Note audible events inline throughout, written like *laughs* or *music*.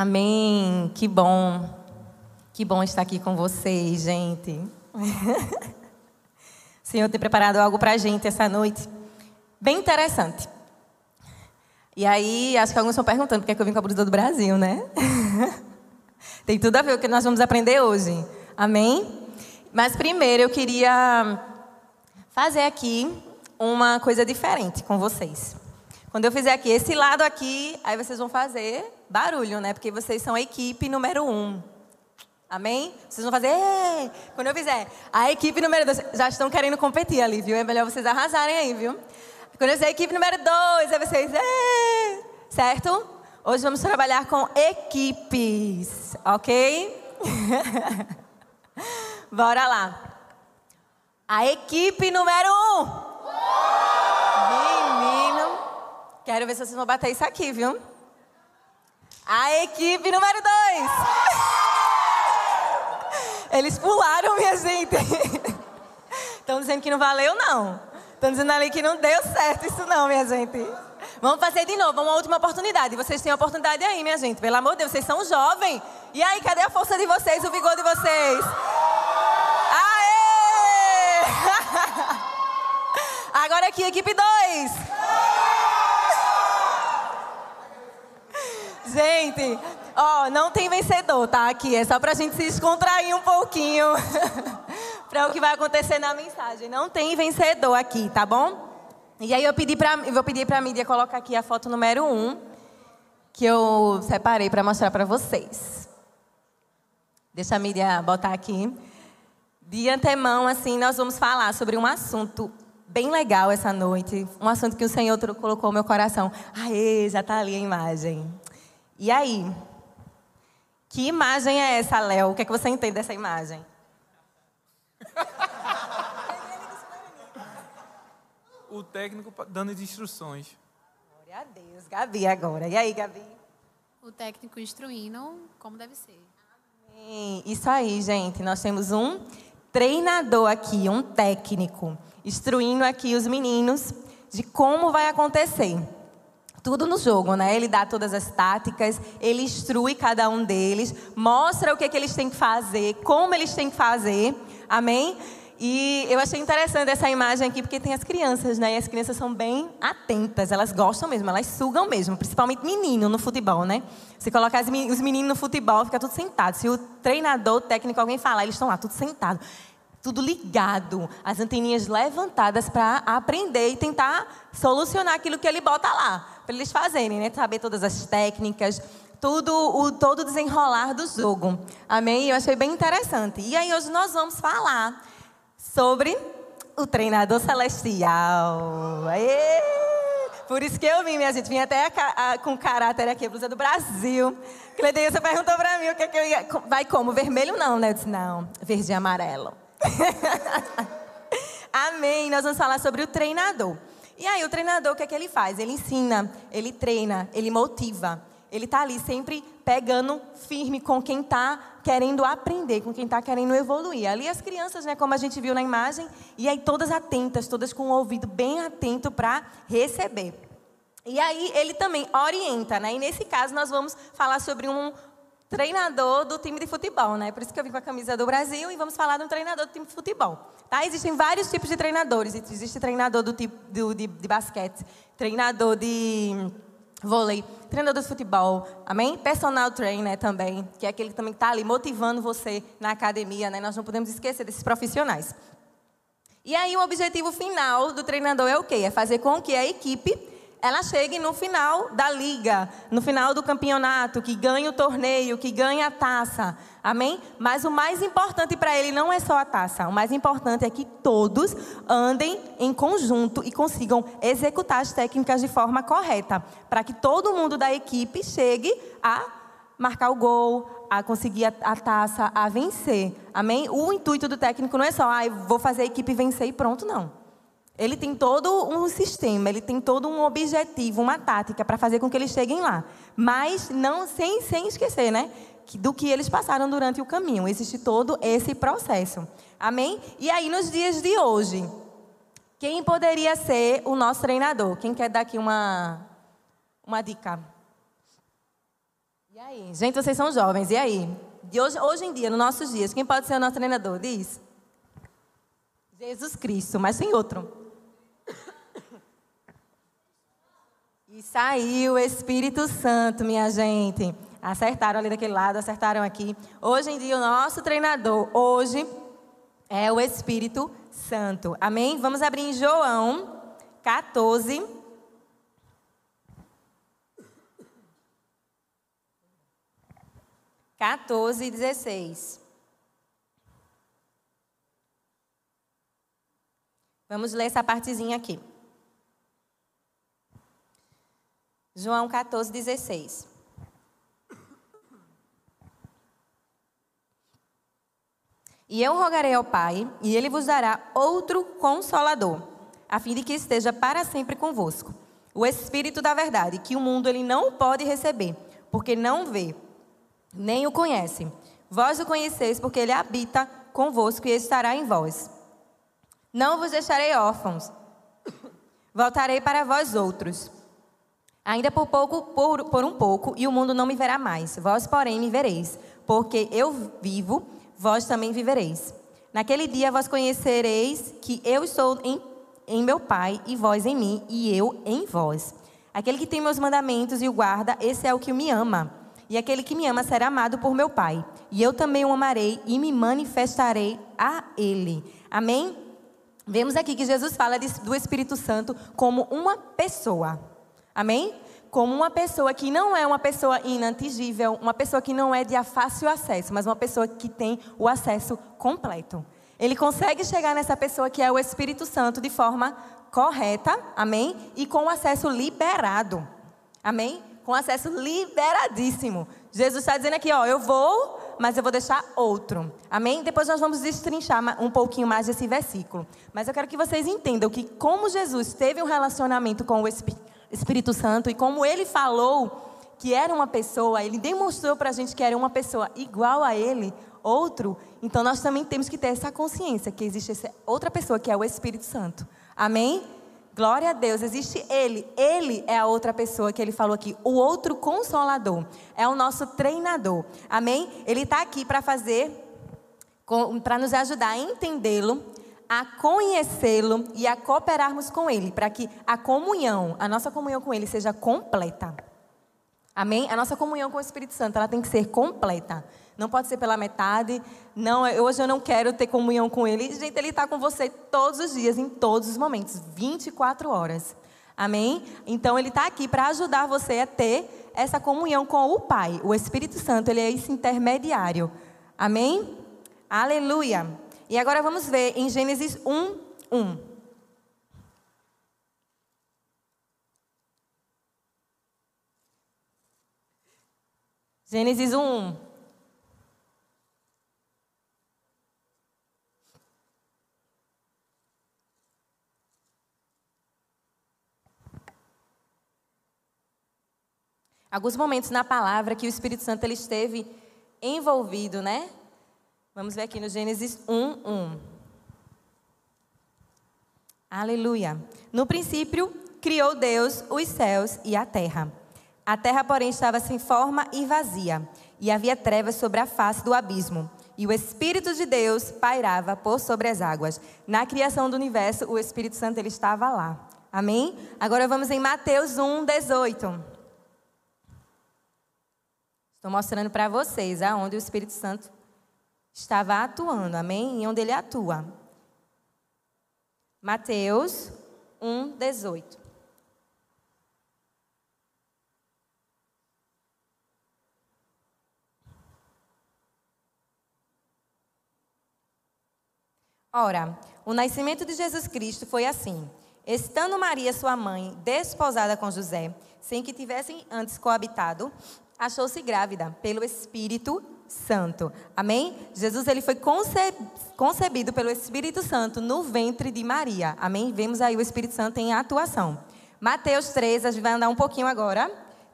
Amém. Que bom. Que bom estar aqui com vocês, gente. o *laughs* Senhor tem preparado algo para a gente essa noite. Bem interessante. E aí, acho que alguns estão perguntando por que, é que eu vim com a blusa do Brasil, né? *laughs* tem tudo a ver com o que nós vamos aprender hoje. Amém? Mas primeiro eu queria fazer aqui uma coisa diferente com vocês. Quando eu fizer aqui esse lado aqui, aí vocês vão fazer barulho, né? Porque vocês são a equipe número um. Amém? Vocês vão fazer. Ei! Quando eu fizer a equipe número dois, já estão querendo competir ali, viu? É melhor vocês arrasarem aí, viu? Quando eu fizer a equipe número dois, aí vocês. Ei! Certo? Hoje vamos trabalhar com equipes, ok? *laughs* Bora lá. A equipe número um. Quero ver se vocês vão bater isso aqui, viu? A equipe número dois. *laughs* Eles pularam, minha gente. *laughs* Estão dizendo que não valeu, não. Estão dizendo ali que não deu certo isso não, minha gente. Vamos fazer de novo, uma última oportunidade. Vocês têm a oportunidade aí, minha gente. Pelo amor de Deus, vocês são jovens. E aí, cadê a força de vocês, o vigor de vocês? Aê! *laughs* Agora aqui, equipe 2. Gente, ó, não tem vencedor, tá? Aqui é só pra gente se descontrair um pouquinho *laughs* para o que vai acontecer na mensagem. Não tem vencedor aqui, tá bom? E aí eu pedi pra, eu vou pedir para a mídia colocar aqui a foto número um que eu separei para mostrar para vocês. Deixa a mídia botar aqui. De antemão, assim, nós vamos falar sobre um assunto bem legal essa noite. Um assunto que o Senhor colocou no meu coração. Aê, já está ali a imagem. E aí? Que imagem é essa, Léo? O que, é que você entende dessa imagem? o técnico dando as instruções. Glória a Deus. Gabi agora. E aí, Gabi? O técnico instruindo como deve ser. Amém. Isso aí, gente. Nós temos um treinador aqui, um técnico, instruindo aqui os meninos de como vai acontecer tudo no jogo, né? Ele dá todas as táticas, ele instrui cada um deles, mostra o que, é que eles têm que fazer, como eles têm que fazer, amém? E eu achei interessante essa imagem aqui, porque tem as crianças, né? E as crianças são bem atentas, elas gostam mesmo, elas sugam mesmo, principalmente menino no futebol, né? Se colocar os meninos no futebol, fica tudo sentado. Se o treinador, o técnico, alguém falar, eles estão lá, tudo sentado tudo ligado, as anteninhas levantadas para aprender e tentar solucionar aquilo que ele bota lá, para eles fazerem, né? Saber todas as técnicas, tudo o todo desenrolar do jogo. Amém? Eu achei bem interessante. E aí hoje nós vamos falar sobre o treinador celestial. Aê! Por isso que eu vim, minha gente. Vim até a, a, com caráter aqui, a blusa do Brasil. Cledeilson perguntou para mim o que, é que eu ia. Vai como? Vermelho não, né? Eu disse, não, verde e amarelo. *laughs* Amém. Nós vamos falar sobre o treinador. E aí, o treinador, o que é que ele faz? Ele ensina, ele treina, ele motiva. Ele está ali sempre pegando firme com quem está querendo aprender, com quem está querendo evoluir. Ali as crianças, né, como a gente viu na imagem, e aí todas atentas, todas com o ouvido bem atento para receber. E aí ele também orienta, né? E nesse caso nós vamos falar sobre um, treinador do time de futebol, né? Por isso que eu vim com a camisa do Brasil e vamos falar de um treinador do time de futebol. Tá? Existem vários tipos de treinadores. Existe treinador do tipo do, de, de basquete, treinador de vôlei, treinador de futebol, amém? Personal trainer também, que é aquele que também está ali motivando você na academia, né? Nós não podemos esquecer desses profissionais. E aí o objetivo final do treinador é o quê? É fazer com que a equipe ela chegue no final da liga, no final do campeonato, que ganhe o torneio, que ganhe a taça. Amém? Mas o mais importante para ele não é só a taça. O mais importante é que todos andem em conjunto e consigam executar as técnicas de forma correta, para que todo mundo da equipe chegue a marcar o gol, a conseguir a, a, taça, a vencer. Amém? O intuito do técnico não é só, ah, vou fazer a equipe vencer e pronto, não. Ele tem todo um sistema, ele tem todo um objetivo, uma tática para fazer com que eles cheguem lá. Mas não sem, sem esquecer, né? Do que eles passaram durante o caminho. Existe todo esse processo. Amém? E aí, nos dias de hoje, quem poderia ser o nosso treinador? Quem quer dar aqui uma, uma dica? E aí? Gente, vocês são jovens, e aí? De hoje, hoje em dia, nos nossos dias, quem pode ser o nosso treinador? Diz. Jesus Cristo, mas tem outro. E saiu o Espírito Santo, minha gente. Acertaram ali daquele lado, acertaram aqui. Hoje em dia, o nosso treinador, hoje, é o Espírito Santo. Amém? Vamos abrir em João 14. Quatorze e dezesseis. Vamos ler essa partezinha aqui. João 14, 16. E eu rogarei ao Pai, e ele vos dará outro consolador, a fim de que esteja para sempre convosco. O Espírito da verdade, que o mundo ele não pode receber, porque não vê, nem o conhece. Vós o conheceis, porque ele habita convosco e estará em vós. Não vos deixarei órfãos, voltarei para vós outros. Ainda por pouco, por, por um pouco, e o mundo não me verá mais. Vós, porém, me vereis, porque eu vivo vós também vivereis. Naquele dia vós conhecereis que eu estou em, em meu Pai, e vós em mim, e eu em vós. Aquele que tem meus mandamentos e o guarda, esse é o que me ama. E aquele que me ama será amado por meu Pai. E eu também o amarei e me manifestarei a ele. Amém? Vemos aqui que Jesus fala do Espírito Santo como uma pessoa. Amém? como uma pessoa que não é uma pessoa inatingível, uma pessoa que não é de fácil acesso, mas uma pessoa que tem o acesso completo. Ele consegue chegar nessa pessoa que é o Espírito Santo de forma correta, amém? E com acesso liberado, amém? Com acesso liberadíssimo. Jesus está dizendo aqui, ó, eu vou, mas eu vou deixar outro, amém? Depois nós vamos destrinchar um pouquinho mais desse versículo. Mas eu quero que vocês entendam que como Jesus teve um relacionamento com o Espírito Espírito Santo e como ele falou que era uma pessoa, ele demonstrou para a gente que era uma pessoa igual a ele, outro, então nós também temos que ter essa consciência que existe essa outra pessoa que é o Espírito Santo. Amém? Glória a Deus, existe Ele. Ele é a outra pessoa que ele falou aqui. O outro consolador é o nosso treinador. Amém? Ele está aqui para fazer, para nos ajudar a entendê-lo, a conhecê-lo e a cooperarmos com ele, para que a comunhão, a nossa comunhão com ele seja completa. Amém? A nossa comunhão com o Espírito Santo, ela tem que ser completa. Não pode ser pela metade. Não, hoje eu não quero ter comunhão com ele. Gente, ele está com você todos os dias, em todos os momentos, 24 horas. Amém? Então ele está aqui para ajudar você a ter essa comunhão com o Pai. O Espírito Santo, ele é esse intermediário. Amém? Aleluia. E agora vamos ver em Gênesis 1, 1. Gênesis 1, 1. Alguns momentos na palavra que o Espírito Santo ele esteve envolvido, né? Vamos ver aqui no Gênesis 1, 1. Aleluia. No princípio, criou Deus os céus e a terra. A terra, porém, estava sem forma e vazia, e havia trevas sobre a face do abismo. E o Espírito de Deus pairava por sobre as águas. Na criação do universo, o Espírito Santo ele estava lá. Amém? Agora vamos em Mateus 1, 18. Estou mostrando para vocês aonde o Espírito Santo estava atuando, amém? E onde ele atua. Mateus 1, 18. Ora, o nascimento de Jesus Cristo foi assim. Estando Maria, sua mãe, desposada com José, sem que tivessem antes coabitado, achou-se grávida pelo Espírito Santo. Amém? Jesus ele foi concebido pelo Espírito Santo no ventre de Maria. Amém? Vemos aí o Espírito Santo em atuação. Mateus 3, a gente vai andar um pouquinho agora.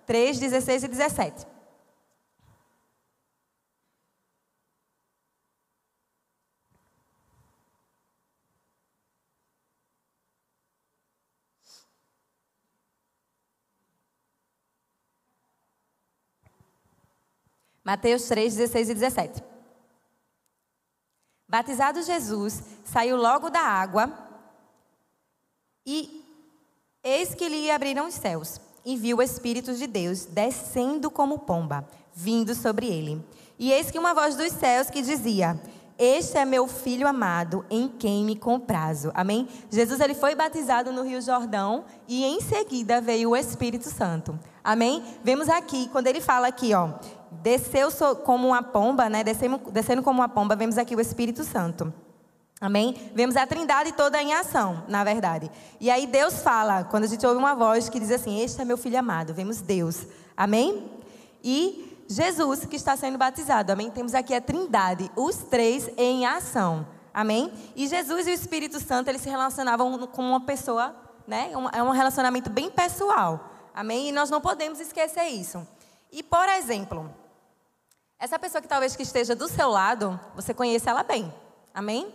3, 16 e 17. Mateus 3, 16 e 17. Batizado Jesus, saiu logo da água e eis que lhe abriram os céus e viu o Espírito de Deus descendo como pomba, vindo sobre ele. E eis que uma voz dos céus que dizia: Este é meu filho amado, em quem me comprazo. Amém? Jesus ele foi batizado no Rio Jordão e em seguida veio o Espírito Santo. Amém? Vemos aqui, quando ele fala aqui, ó, desceu como uma pomba, né? Descendo, como uma pomba, vemos aqui o Espírito Santo. Amém? Vemos a trindade toda em ação, na verdade. E aí Deus fala, quando a gente ouve uma voz que diz assim: Este é meu filho amado. Vemos Deus. Amém? E Jesus que está sendo batizado. Amém? Temos aqui a trindade, os três em ação. Amém? E Jesus e o Espírito Santo, eles se relacionavam com uma pessoa, né? É um relacionamento bem pessoal. Amém? E nós não podemos esquecer isso. E, por exemplo, essa pessoa que talvez que esteja do seu lado, você conhece ela bem. Amém?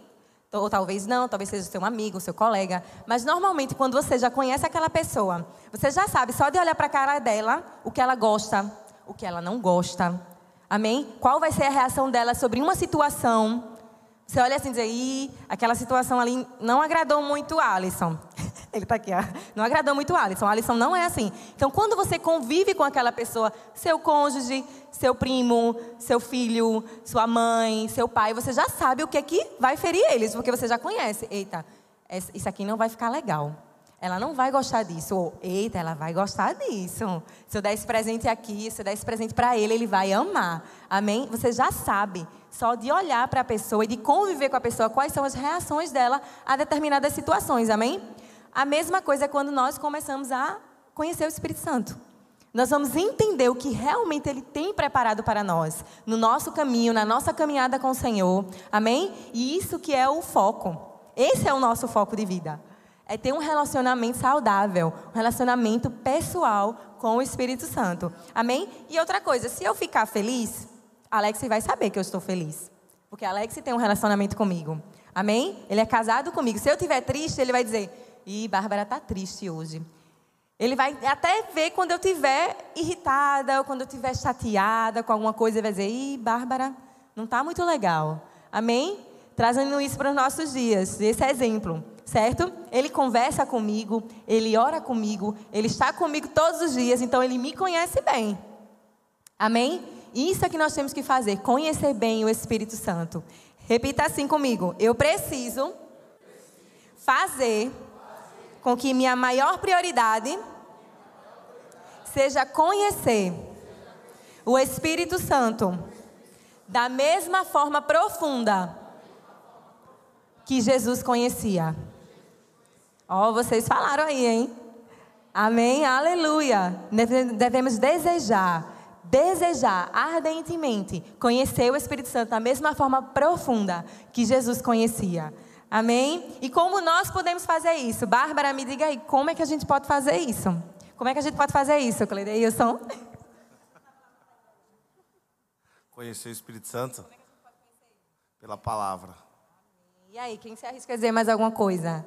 Ou talvez não, talvez seja seu amigo, seu colega. Mas normalmente, quando você já conhece aquela pessoa, você já sabe, só de olhar para a cara dela, o que ela gosta, o que ela não gosta. Amém? Qual vai ser a reação dela sobre uma situação? Você olha assim e diz, Ih, aquela situação ali não agradou muito a Alisson. *laughs* Ele está aqui, ó. Não agradou muito a Alisson. A Alisson não é assim. Então, quando você convive com aquela pessoa, seu cônjuge, seu primo, seu filho, sua mãe, seu pai, você já sabe o que é que vai ferir eles, porque você já conhece. Eita, isso aqui não vai ficar legal. Ela não vai gostar disso. Ou, eita, ela vai gostar disso. Se eu der esse presente aqui, se eu der esse presente para ele, ele vai amar. Amém? Você já sabe, só de olhar para a pessoa e de conviver com a pessoa, quais são as reações dela a determinadas situações. Amém? A mesma coisa é quando nós começamos a conhecer o Espírito Santo. Nós vamos entender o que realmente Ele tem preparado para nós, no nosso caminho, na nossa caminhada com o Senhor. Amém? E isso que é o foco. Esse é o nosso foco de vida. É ter um relacionamento saudável, um relacionamento pessoal com o Espírito Santo. Amém? E outra coisa, se eu ficar feliz, Alex vai saber que eu estou feliz. Porque Alex tem um relacionamento comigo. Amém? Ele é casado comigo. Se eu estiver triste, ele vai dizer: e Bárbara está triste hoje. Ele vai até ver quando eu estiver irritada, ou quando eu estiver chateada com alguma coisa, ele vai dizer: Ih, Bárbara, não está muito legal. Amém? Trazendo isso para os nossos dias, esse é exemplo, certo? Ele conversa comigo, ele ora comigo, ele está comigo todos os dias, então ele me conhece bem. Amém? Isso é que nós temos que fazer, conhecer bem o Espírito Santo. Repita assim comigo: eu preciso fazer com que minha maior prioridade seja conhecer o Espírito Santo da mesma forma profunda que Jesus conhecia. Ó, oh, vocês falaram aí, hein? Amém? Aleluia. Devemos desejar, desejar ardentemente conhecer o Espírito Santo da mesma forma profunda que Jesus conhecia. Amém? E como nós podemos fazer isso? Bárbara, me diga aí, como é que a gente pode fazer isso? Como é que a gente pode fazer isso, Cleideilson? Conhecer o Espírito Santo pela palavra. E aí, quem se arrisca a dizer mais alguma coisa?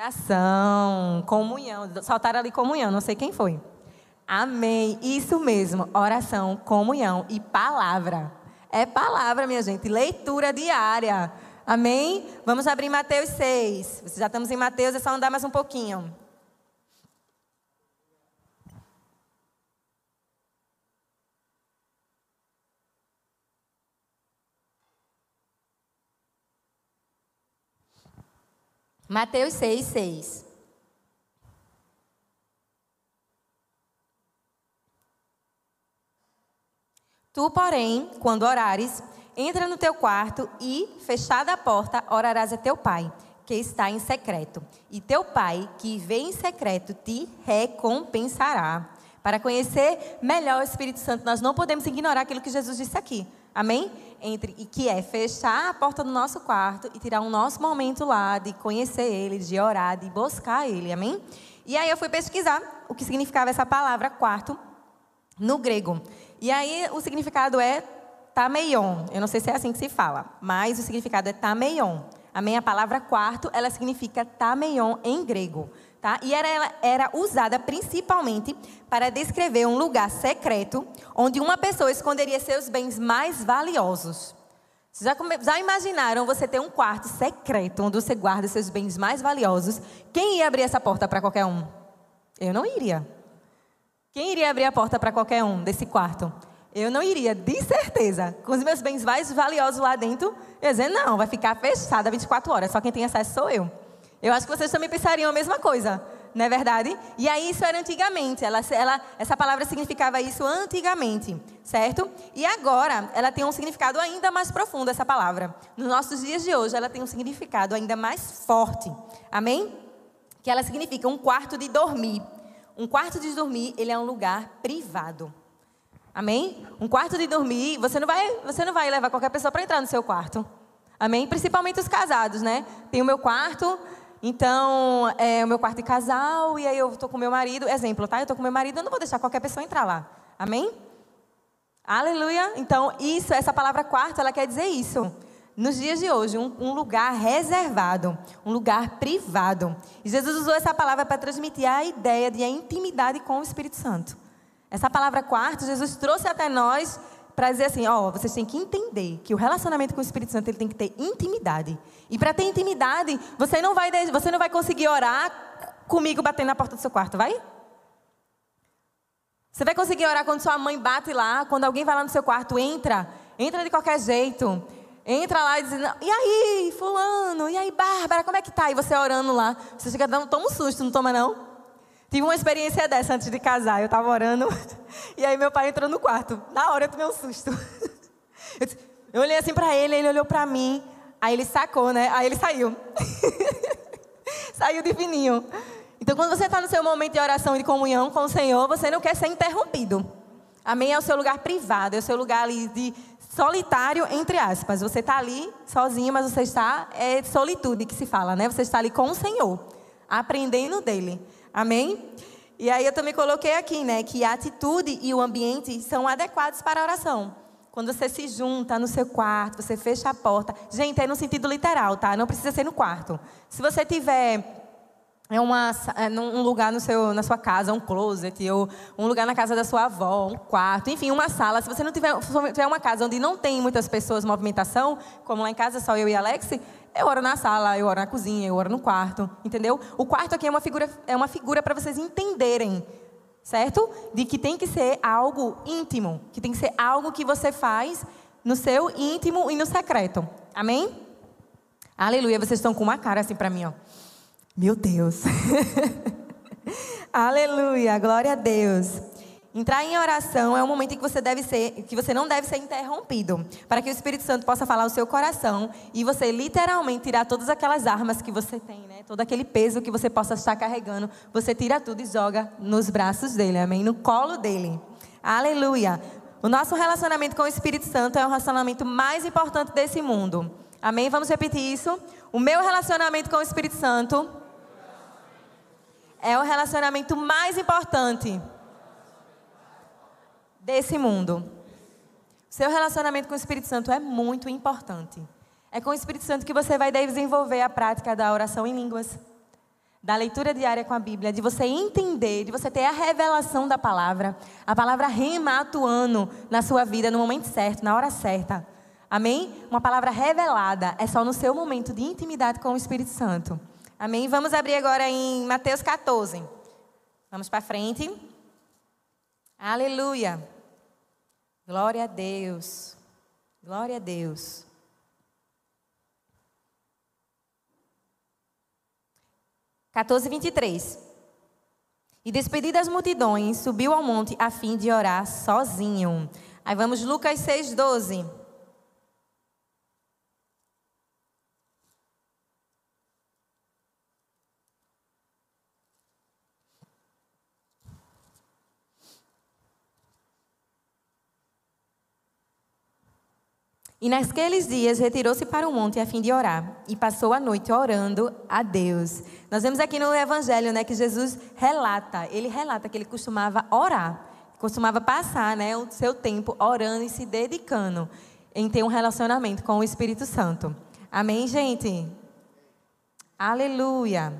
Oração, comunhão. Saltaram ali comunhão, não sei quem foi. Amém. Isso mesmo, oração, comunhão e palavra. É palavra, minha gente, leitura diária. Amém? Vamos abrir Mateus 6. Já estamos em Mateus, é só andar mais um pouquinho. Mateus 6, 6. Tu, porém, quando orares, entra no teu quarto e, fechada a porta, orarás a teu pai, que está em secreto. E teu pai, que vê em secreto, te recompensará. Para conhecer melhor o Espírito Santo, nós não podemos ignorar aquilo que Jesus disse aqui. Amém? Entre, e que é fechar a porta do nosso quarto e tirar um nosso momento lá de conhecer Ele, de orar, de buscar Ele. Amém? E aí eu fui pesquisar o que significava essa palavra quarto no grego. E aí o significado é tameion. Eu não sei se é assim que se fala, mas o significado é tameion. Amém? A palavra quarto, ela significa tameion em grego. Tá? E era, era usada principalmente para descrever um lugar secreto onde uma pessoa esconderia seus bens mais valiosos. Já, já imaginaram você ter um quarto secreto onde você guarda seus bens mais valiosos? Quem ia abrir essa porta para qualquer um? Eu não iria. Quem iria abrir a porta para qualquer um desse quarto? Eu não iria, de certeza. Com os meus bens mais valiosos lá dentro, eu ia dizer, não, vai ficar fechada 24 horas, só quem tem acesso sou eu. Eu acho que vocês também pensariam a mesma coisa, não é verdade? E aí isso era antigamente, ela, ela, essa palavra significava isso antigamente, certo? E agora ela tem um significado ainda mais profundo, essa palavra. Nos nossos dias de hoje ela tem um significado ainda mais forte, amém? Que ela significa um quarto de dormir. Um quarto de dormir, ele é um lugar privado. Amém? Um quarto de dormir, você não vai, você não vai levar qualquer pessoa para entrar no seu quarto. Amém? Principalmente os casados, né? Tem o meu quarto, então, é o meu quarto de casal, e aí eu estou com meu marido. Exemplo, tá? Eu estou com meu marido, eu não vou deixar qualquer pessoa entrar lá. Amém? Aleluia. Então, isso, essa palavra quarto, ela quer dizer isso. Nos dias de hoje, um, um lugar reservado, um lugar privado. E Jesus usou essa palavra para transmitir a ideia de a intimidade com o Espírito Santo. Essa palavra quarto, Jesus trouxe até nós para dizer assim, ó, vocês têm que entender que o relacionamento com o Espírito Santo ele tem que ter intimidade. E para ter intimidade, você não vai você não vai conseguir orar comigo batendo na porta do seu quarto, vai? Você vai conseguir orar quando sua mãe bate lá, quando alguém vai lá no seu quarto, entra, entra de qualquer jeito. Entra lá e diz, e aí, fulano, e aí, Bárbara, como é que tá? E você orando lá, você chega dando, toma um susto, não toma não? Tive uma experiência dessa antes de casar. Eu estava orando *laughs* e aí meu pai entrou no quarto. Na hora eu tomei um susto. *laughs* Eu, olhei assim para ele, ele olhou para mim. Aí ele sacou, né? Aí ele saiu. *laughs* saiu de fininho. Então, quando você está no seu momento de oração e de comunhão com o Senhor, você não quer ser interrompido. Amém? É o seu lugar privado, é o seu lugar ali de solitário, entre aspas. Você está ali sozinho, mas você está. É solitude que se fala, né? Você está ali com o Senhor, aprendendo dele. Amém? E aí eu também coloquei aqui, né, que a atitude e o ambiente são adequados para a oração. Quando você se junta no seu quarto, você fecha a porta. Gente, é no sentido literal, tá? Não precisa ser no quarto. Se você tiver é uma, é um lugar no seu, na sua casa, um closet, ou um lugar na casa da sua avó, um quarto, enfim, uma sala. Se você não tiver, tiver uma casa onde não tem muitas pessoas, movimentação, como lá em casa, só eu e Alex, eu oro na sala, eu oro na cozinha, eu oro no quarto, entendeu? O quarto aqui é uma figura, é uma figura para vocês entenderem, certo? De que tem que ser algo íntimo, que tem que ser algo que você faz no seu íntimo e no secreto. Amém? Aleluia, vocês estão com uma cara assim para mim, ó. Meu Deus. *laughs* Aleluia, glória a Deus. Entrar em oração é um momento em que você deve ser, que você não deve ser interrompido, para que o Espírito Santo possa falar o seu coração e você literalmente tirar todas aquelas armas que você tem, né? Todo aquele peso que você possa estar carregando, você tira tudo e joga nos braços dele, amém? No colo dele. Aleluia. O nosso relacionamento com o Espírito Santo é o relacionamento mais importante desse mundo. Amém? Vamos repetir isso? O meu relacionamento com o Espírito Santo é o relacionamento mais importante desse mundo. Seu relacionamento com o Espírito Santo é muito importante. É com o Espírito Santo que você vai desenvolver a prática da oração em línguas, da leitura diária com a Bíblia, de você entender, de você ter a revelação da palavra, a palavra rema atuando na sua vida no momento certo, na hora certa. Amém? Uma palavra revelada é só no seu momento de intimidade com o Espírito Santo. Amém? Vamos abrir agora em Mateus 14. Vamos para frente. Aleluia. Glória a Deus. Glória a Deus. Quatorze, vinte e três. E despedidas das multidões, subiu ao monte a fim de orar sozinho. Aí vamos Lucas 6, 12. E naqueles dias retirou-se para o monte a fim de orar e passou a noite orando a Deus. Nós vemos aqui no Evangelho, né, que Jesus relata, ele relata que ele costumava orar, costumava passar, né, o seu tempo orando e se dedicando em ter um relacionamento com o Espírito Santo. Amém, gente? Aleluia.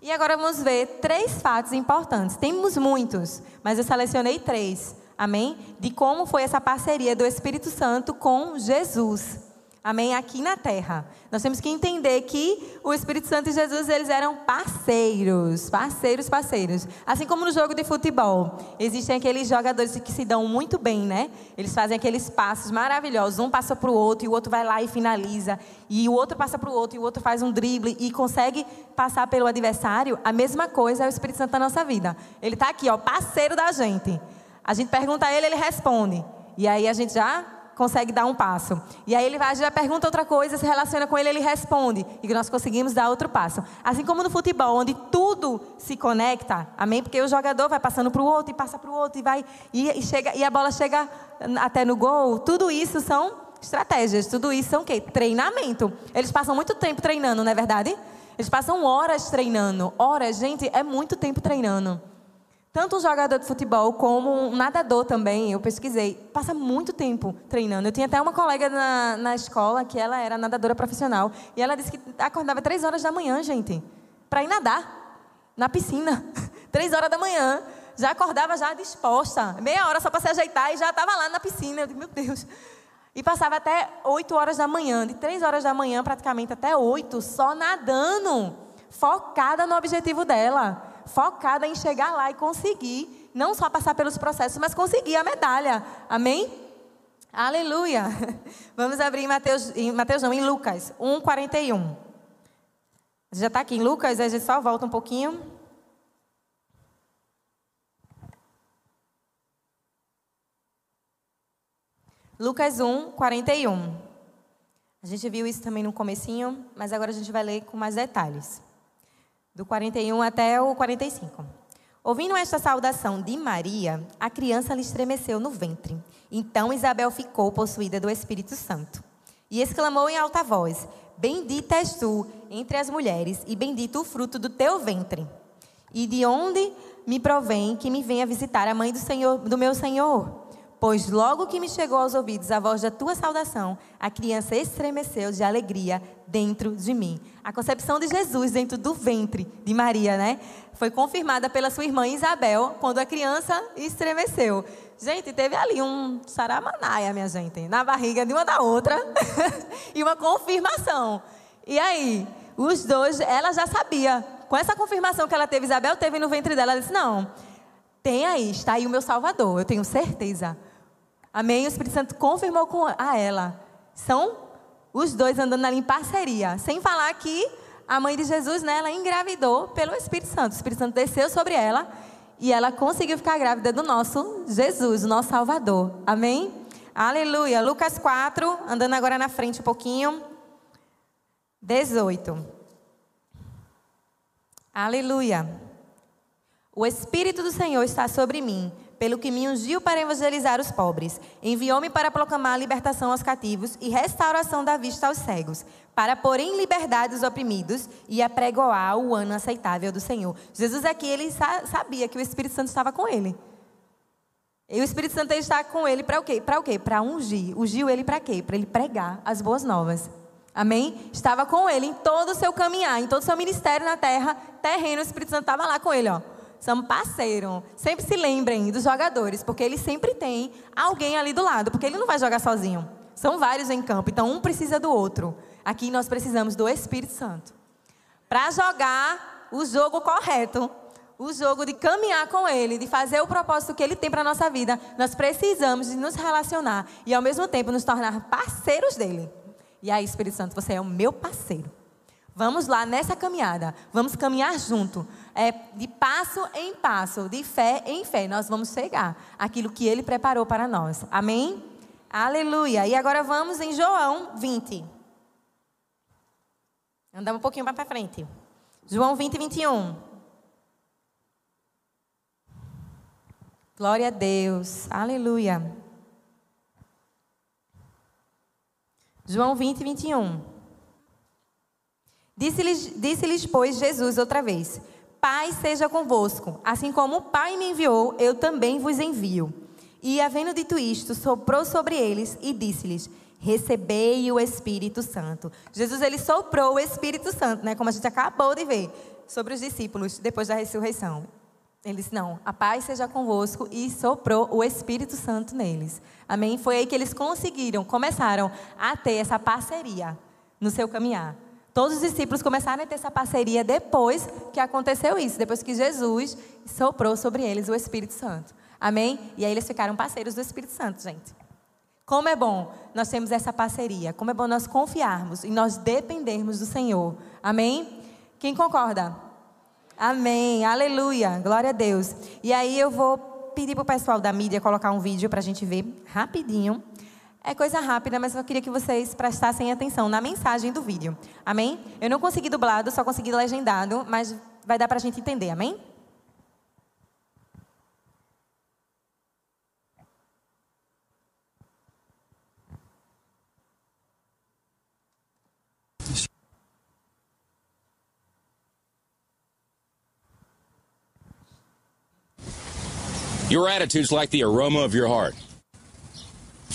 E agora vamos ver três fatos importantes. Temos muitos, mas eu selecionei três. Amém? De como foi essa parceria do Espírito Santo com Jesus. Amém? Aqui na terra. Nós temos que entender que o Espírito Santo e Jesus, eles eram parceiros. Parceiros, parceiros. Assim como no jogo de futebol. Existem aqueles jogadores que se dão muito bem, né? Eles fazem aqueles passos maravilhosos. Um passa para o outro e o outro vai lá e finaliza. E o outro passa para o outro e o outro faz um drible e consegue passar pelo adversário. A mesma coisa é o Espírito Santo na nossa vida. Ele está aqui, ó, parceiro da gente. A gente pergunta a ele, ele responde. E aí a gente já consegue dar um passo. E aí ele vai, já pergunta outra coisa, se relaciona com ele, ele responde. E nós conseguimos dar outro passo. Assim como no futebol, onde tudo se conecta, amém? Porque o jogador vai passando para o outro e passa para o outro e vai e, e, chega e a bola chega até no gol. Tudo isso são estratégias. Tudo isso são o quê? Treinamento. Eles passam muito tempo treinando, não é verdade? Eles passam horas treinando. Horas, gente, é muito tempo treinando. Tanto um jogador de futebol como um nadador também, eu pesquisei, passa muito tempo treinando. Eu tinha até uma colega na, na escola que ela era nadadora profissional e ela disse que acordava três horas da manhã, gente, para ir nadar na piscina. *laughs* Três horas da manhã, já acordava já disposta, meia hora só para se ajeitar e já estava lá na piscina. Eu digo, meu Deus. E passava até oito horas da manhã, de três horas da manhã praticamente até oito, só nadando, focada no objetivo dela focada em chegar lá e conseguir, não só passar pelos processos, mas conseguir a medalha. Amém? Aleluia. *laughs* Vamos abrir em Mateus, em Mateus não, em Lucas 1, 41. Já está aqui em Lucas, a gente só volta um pouquinho. Lucas 1, 41. A gente viu isso também no comecinho, mas agora a gente vai ler com mais detalhes do 41 até o 45. Ouvindo esta saudação de Maria, a criança lhe estremeceu no ventre. Então Isabel ficou possuída do Espírito Santo e exclamou em alta voz: Bendita és tu entre as mulheres, e bendito o fruto do teu ventre. E de onde me provém que me venha visitar a mãe do, Senhor, do meu Senhor? Pois logo que me chegou aos ouvidos a voz da tua saudação, a criança estremeceu de alegria dentro de mim. A concepção de Jesus dentro do ventre de Maria, né? Foi confirmada pela sua irmã Isabel quando a criança estremeceu. Gente, teve ali um saramanaia, minha gente, na barriga de uma da outra *laughs* e uma confirmação. E aí, os dois, ela já sabia. Com essa confirmação que ela teve, Isabel teve no ventre dela, ela disse: Não, tem aí, está aí o meu Salvador, eu tenho certeza. Amém? O Espírito Santo confirmou com a ela. São os dois andando ali em parceria. Sem falar que a mãe de Jesus, né, ela engravidou pelo Espírito Santo. O Espírito Santo desceu sobre ela e ela conseguiu ficar grávida do nosso Jesus, o nosso Salvador. Amém? Aleluia. Lucas 4, andando agora na frente um pouquinho. 18. Aleluia. O Espírito do Senhor está sobre mim pelo que me ungiu para evangelizar os pobres. Enviou-me para proclamar a libertação aos cativos e restauração da vista aos cegos, para pôr em liberdade os oprimidos e apregoar o ano aceitável do Senhor. Jesus aqui, ele sabia que o Espírito Santo estava com ele. E o Espírito Santo está com ele para o quê? Para o quê? Para ungir. Ungiu ele para quê? Para ele pregar as boas novas. Amém? Estava com ele em todo o seu caminhar, em todo o seu ministério na terra, terreno, o Espírito Santo estava lá com ele, ó somos parceiro. Sempre se lembrem dos jogadores, porque ele sempre tem alguém ali do lado, porque ele não vai jogar sozinho. São vários em campo, então um precisa do outro. Aqui nós precisamos do Espírito Santo. Para jogar o jogo correto, o jogo de caminhar com Ele, de fazer o propósito que Ele tem para nossa vida, nós precisamos de nos relacionar e ao mesmo tempo nos tornar parceiros dele. E aí, Espírito Santo, você é o meu parceiro. Vamos lá nessa caminhada, vamos caminhar junto é, de passo em passo, de fé em fé, nós vamos chegar aquilo que Ele preparou para nós. Amém? Aleluia. E agora vamos em João 20. Andamos um pouquinho para frente. João 20, 21. Glória a Deus. Aleluia. João 20, 21. Disse-lhes, disse pois, Jesus outra vez: Pai seja convosco. Assim como o Pai me enviou, eu também vos envio. E, havendo dito isto, soprou sobre eles e disse-lhes: Recebei o Espírito Santo. Jesus, ele soprou o Espírito Santo, né? Como a gente acabou de ver. sobre os discípulos depois da ressurreição? Ele disse: Não, a paz seja convosco, e soprou o Espírito Santo neles. Amém? Foi aí que eles conseguiram, começaram a ter essa parceria no seu caminhar. Todos os discípulos começaram a ter essa parceria depois que aconteceu isso, depois que Jesus soprou sobre eles o Espírito Santo. Amém? E aí eles ficaram parceiros do Espírito Santo, gente. Como é bom nós temos essa parceria, como é bom nós confiarmos e nós dependermos do Senhor. Amém? Quem concorda? Amém. Aleluia. Glória a Deus. E aí eu vou pedir para o pessoal da mídia colocar um vídeo para a gente ver rapidinho. É coisa rápida, mas eu queria que vocês prestassem atenção na mensagem do vídeo. Amém? Eu não consegui dublado, só consegui legendado, mas vai dar para a gente entender. Amém? Your attitude's like the aroma of your heart.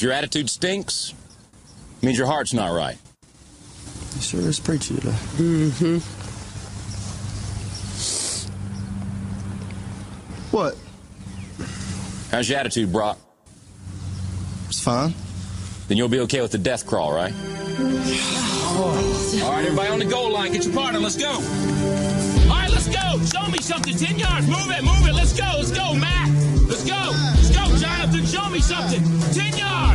If your attitude stinks, it means your heart's not right. He sure is preachy today. Mm-hmm. What? How's your attitude, Brock? It's fine. Then you'll be okay with the death crawl, right? All right, everybody on the goal line, get your partner. Let's go. All right, let's go. Show me something. Ten yards. Move it. Move it. Let's go. Let's go, Matt. Let's go. Let's go, Jonathan. Show me something. Ten yards.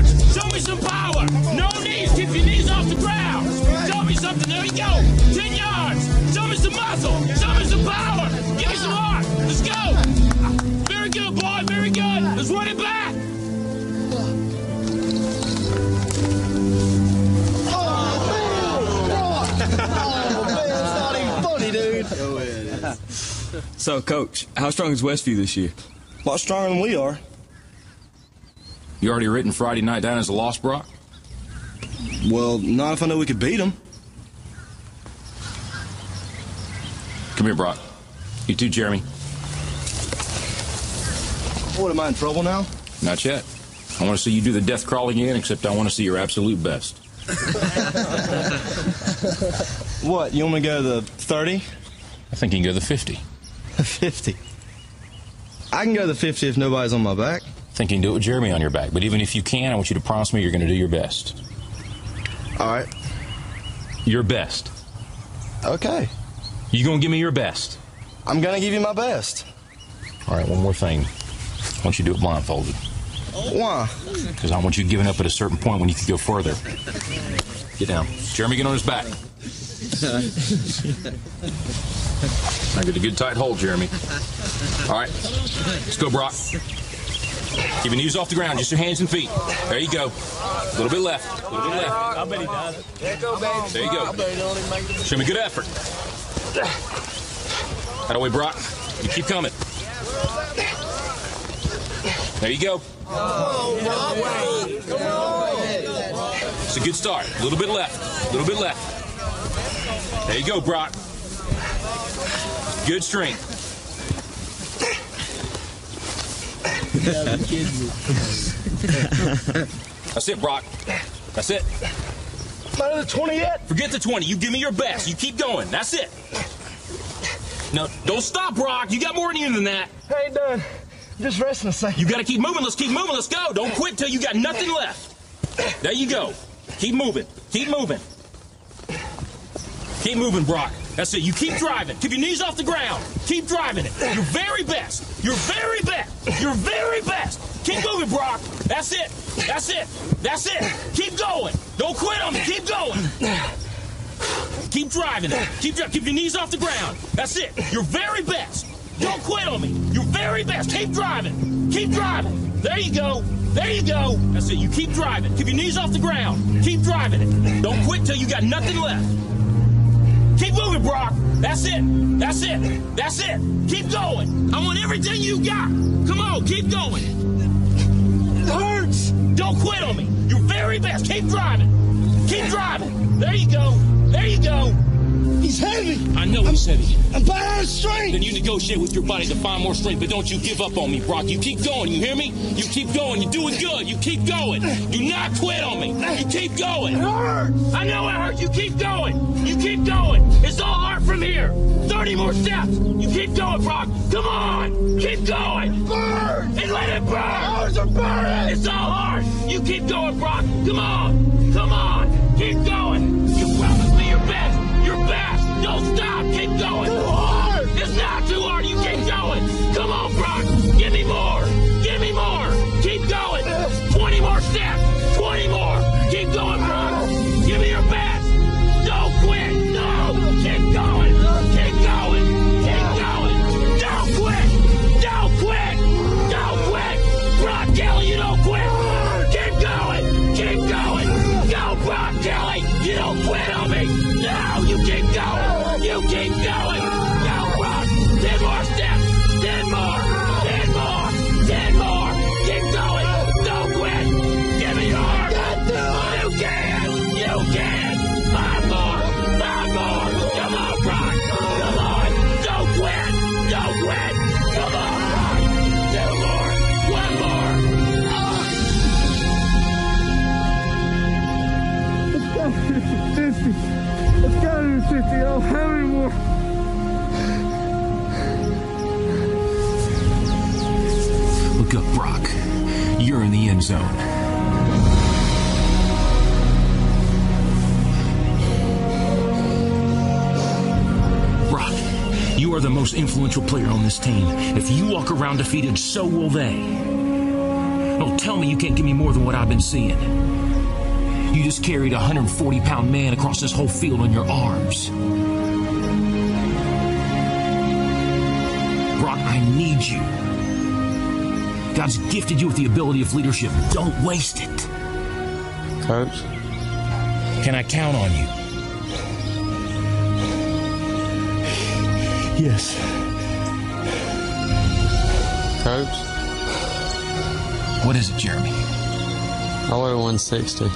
So, Coach, how strong is Westview this year? A lot stronger than we are. You already written Friday night down as a loss, Brock? Well, not if I know we could beat them. Come here, Brock. You too, Jeremy. What, am I in trouble now? Not yet. I want to see you do the death crawl again, except I want to see your absolute best. *laughs* *laughs* What, you want me to go to the 30? I think you can go to the 50. 50. I can go to the 50 if nobody's on my back. I think you can do it with Jeremy on your back. But even if you can, I want you to promise me you're going to do your best. All right. Your best. Okay. You going to give me your best? I'm going to give you my best. All right, one more thing. I want you to do it blindfolded. Why? Because I want you giving up at a certain point when you can go further. Get down. Jeremy, get on his back. I get a good tight hold, Jeremy. All right, let's go, Brock. Keep your knees off the ground, just your hands and feet. There you go. A little bit left. A little bit left. I bet he does. There you go. Show me good effort. That way, Brock. You keep coming. There you go. It's a good start. A little bit left. A little bit left. There you go, Brock. Good strength. That's it, Brock. That's it. Not at the 20 yet? Forget the 20. You give me your best. You keep going. That's it. No, don't stop, Brock. You got more in you than that. I ain't done. Just resting a second. You got to keep moving. Let's keep moving. Let's go. Don't quit till you got nothing left. There you go. Keep moving. Keep moving. Keep moving, Brock. That's it. You keep driving. Keep your knees off the ground. Keep driving it. Your very best. Your very best. Your very best. Keep moving, Brock. That's it. That's it. That's it. Keep going. Don't quit on me. Keep going. Keep driving it. Keep dri- keep your knees off the ground. That's it. Your very best. Don't quit on me. Your very best. Keep driving. Keep driving. There you go. There you go. That's it. You keep driving. Keep your knees off the ground. Keep driving it. Don't quit till you got nothing left. Keep moving, Brock. That's it. That's it. That's it. Keep going. I want everything you got. Come on, keep going. It hurts. Don't quit on me. Your very best. Keep driving. Keep driving. There you go. There you go. He's heavy. I know he's heavy. I'm of strength. Then you negotiate with your body to find more strength, but don't you give up on me, Brock. You keep going, you hear me? You keep going, you're doing good. You keep going. Do not quit on me. You keep going. It hurts. I know it hurts. You keep going. You keep going. It's all hard from here. 30 more steps. You keep going, Brock. Come on. Keep going. Burn. And let it burn. Arms are burning. It's all hard. You keep going, Brock. Come on. Come on. Defeated, so will they. Don't tell me you can't give me more than what I've been seeing. You just carried a 140 pound man across this whole field on your arms. Brock, I need you. God's gifted you with the ability of leadership. Don't waste it. Coach, Can I count on you? Yes. What is it, Jeremy? I weigh 160.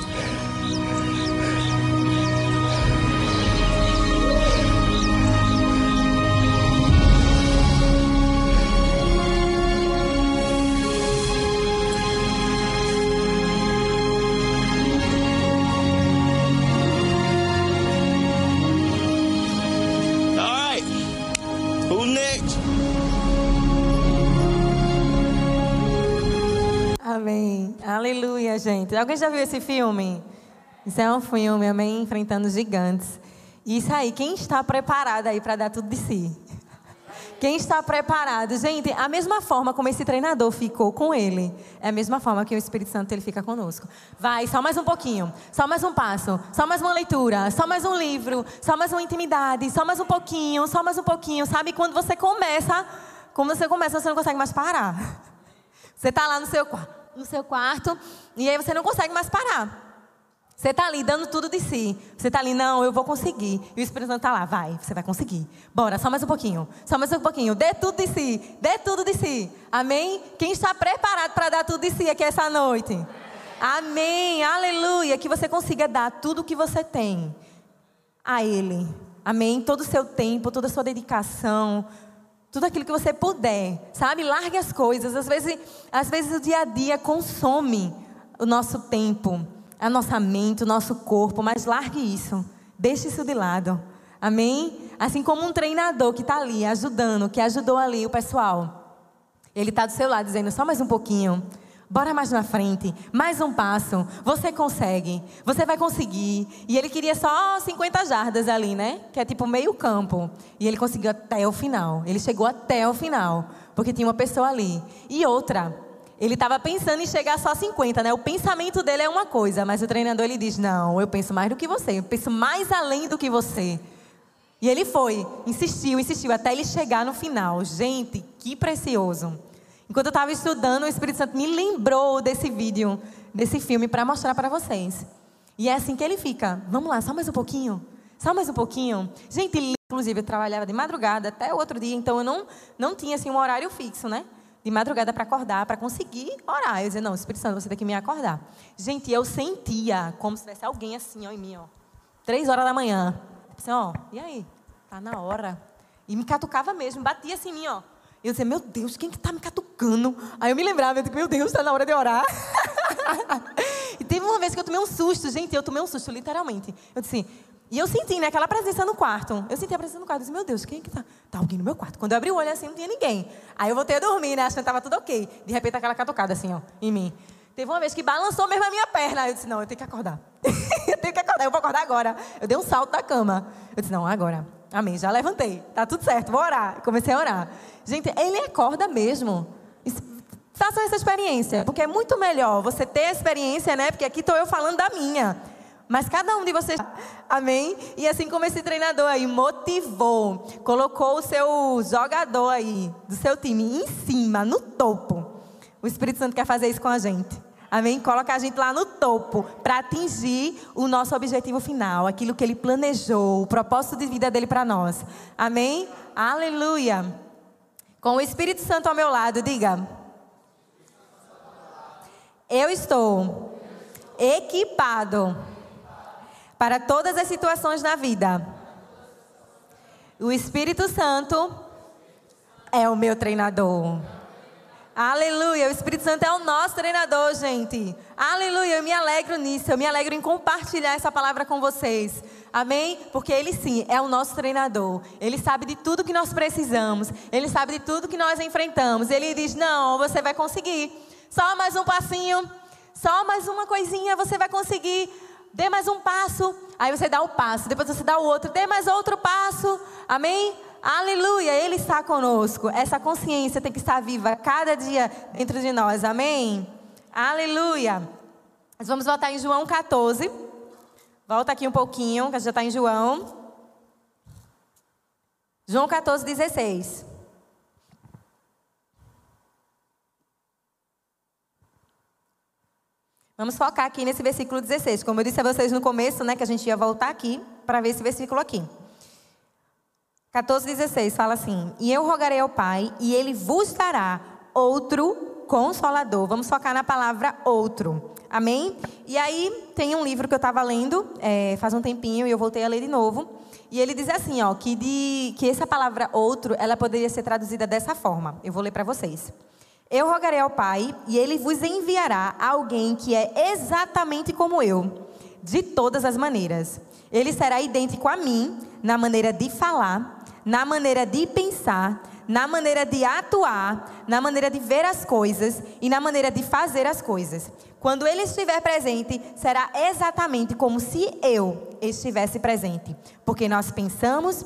Alguém já viu esse filme? Isso é um filme, amém? Enfrentando gigantes. Isso aí, quem está preparado aí para dar tudo de si? Quem está preparado? Gente, a mesma forma como esse treinador ficou com ele, é a mesma forma que o Espírito Santo ele fica conosco. Vai, só mais um pouquinho, só mais um passo, só mais uma leitura, só mais um livro, só mais uma intimidade, só mais um pouquinho, só mais um pouquinho. Sabe quando você começa, quando você começa, você não consegue mais parar. Você está lá no seu, qua- no seu quarto e aí você não consegue mais parar. Você está ali dando tudo de si. Você está ali, não, eu vou conseguir. E o Espírito Santo está lá, vai, você vai conseguir. Bora, só mais um pouquinho. Só mais um pouquinho. Dê tudo de si. Dê tudo de si. Amém? Quem está preparado para dar tudo de si aqui essa noite? Amém. Aleluia. Que você consiga dar tudo o que você tem a Ele. Amém? Todo o seu tempo, toda a sua dedicação, tudo aquilo que você puder, sabe? Largue as coisas. Às vezes, às vezes o dia a dia consome o nosso tempo, a nossa mente, o nosso corpo, mas largue isso. Deixe isso de lado. Amém? Assim como um treinador que está ali ajudando, que ajudou ali o pessoal. Ele está do seu lado dizendo só mais um pouquinho. Bora mais na frente, mais um passo. Você consegue, você vai conseguir. E ele queria só 50 jardas ali, né? Que é tipo meio campo. E ele conseguiu até o final. Ele chegou até o final, porque tinha uma pessoa ali. E outra, ele estava pensando em chegar só a 50, né? O pensamento dele é uma coisa, mas o treinador ele diz: Não, eu penso mais do que você, eu penso mais além do que você. E ele foi, insistiu, insistiu, até ele chegar no final. Gente, que precioso. Enquanto eu estava estudando, o Espírito Santo me lembrou desse vídeo, desse filme, para mostrar para vocês. E é assim que ele fica. Vamos lá, só mais um pouquinho. Só mais um pouquinho. Gente, inclusive, eu trabalhava de madrugada até o outro dia, então eu não, não tinha assim, um horário fixo, né? De madrugada para acordar, para conseguir orar. Eu dizia, não, Espírito Santo, você tem que me acordar. Gente, eu sentia como se tivesse alguém assim, ó, em mim, ó. Três horas da manhã. Assim, ó, e aí? Tá na hora. E me catucava mesmo, batia assim em mim, ó. E eu dizia, meu Deus, quem que tá me catucando? Aí eu me lembrava, eu digo, meu Deus, tá na hora de orar. *laughs* e teve uma vez que eu tomei um susto, gente, eu tomei um susto, literalmente. Eu disse, e eu senti, né, aquela presença no quarto. Eu senti a presença no quarto. Eu disse, meu Deus, quem que tá? Tá alguém no meu quarto. Quando eu abri o olho assim, não tinha ninguém. Aí eu voltei a dormir, né, achando que tava tudo ok. De repente, aquela catucada assim, ó, em mim. Teve uma vez que balançou mesmo a minha perna. Eu disse, não, eu tenho que acordar. *laughs* eu tenho que acordar, eu vou acordar agora. Eu dei um salto da cama. Eu disse, não, agora. Amém, já levantei. Tá tudo certo, vou orar. Comecei a orar. Gente, ele acorda mesmo. Es- Façam essa experiência, porque é muito melhor você ter a experiência, né? Porque aqui estou eu falando da minha. Mas cada um de vocês, amém? E assim como esse treinador aí motivou, colocou o seu jogador aí, do seu time, em cima, no topo. O Espírito Santo quer fazer isso com a gente. Amém? Coloca a gente lá no topo para atingir o nosso objetivo final, aquilo que ele planejou, o propósito de vida dele para nós. Amém? Aleluia. Com o Espírito Santo ao meu lado, diga: Eu estou equipado para todas as situações na vida. O Espírito Santo é o meu treinador. Aleluia, o Espírito Santo é o nosso treinador, gente. Aleluia, eu me alegro nisso, eu me alegro em compartilhar essa palavra com vocês. Amém? Porque Ele sim é o nosso treinador. Ele sabe de tudo que nós precisamos. Ele sabe de tudo que nós enfrentamos. Ele diz: Não, você vai conseguir. Só mais um passinho, só mais uma coisinha, você vai conseguir. Dê mais um passo. Aí você dá o passo, depois você dá o outro, dê mais outro passo. Amém? Aleluia, Ele está conosco. Essa consciência tem que estar viva cada dia dentro de nós. Amém? Aleluia. Nós vamos voltar em João 14. Volta aqui um pouquinho, que a gente já está em João. João 14, 16. Vamos focar aqui nesse versículo 16. Como eu disse a vocês no começo, né, que a gente ia voltar aqui para ver esse versículo aqui. 14, 16 fala assim: E eu rogarei ao Pai, e ele vos dará outro consolador. Vamos focar na palavra outro. Amém? E aí tem um livro que eu estava lendo é, faz um tempinho e eu voltei a ler de novo. E ele diz assim, ó, que, de, que essa palavra outro, ela poderia ser traduzida dessa forma. Eu vou ler para vocês. Eu rogarei ao Pai e ele vos enviará alguém que é exatamente como eu, de todas as maneiras. Ele será idêntico a mim na maneira de falar, na maneira de pensar, na maneira de atuar, na maneira de ver as coisas e na maneira de fazer as coisas. Quando ele estiver presente, será exatamente como se eu estivesse presente, porque nós pensamos,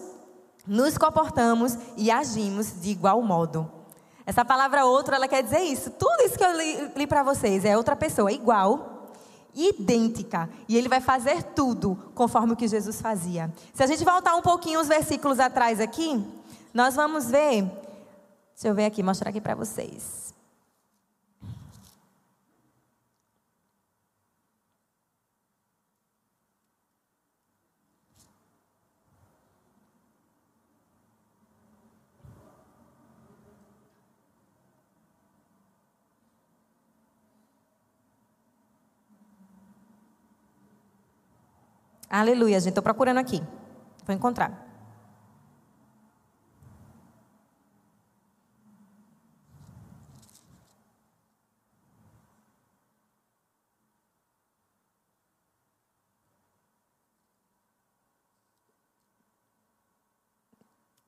nos comportamos e agimos de igual modo. Essa palavra outro, ela quer dizer isso. Tudo isso que eu li, li para vocês é outra pessoa, igual, idêntica. E ele vai fazer tudo conforme o que Jesus fazia. Se a gente voltar um pouquinho os versículos atrás aqui, nós vamos ver. Deixa eu ver aqui, mostrar aqui para vocês. Aleluia, gente. Estou procurando aqui. Vou encontrar.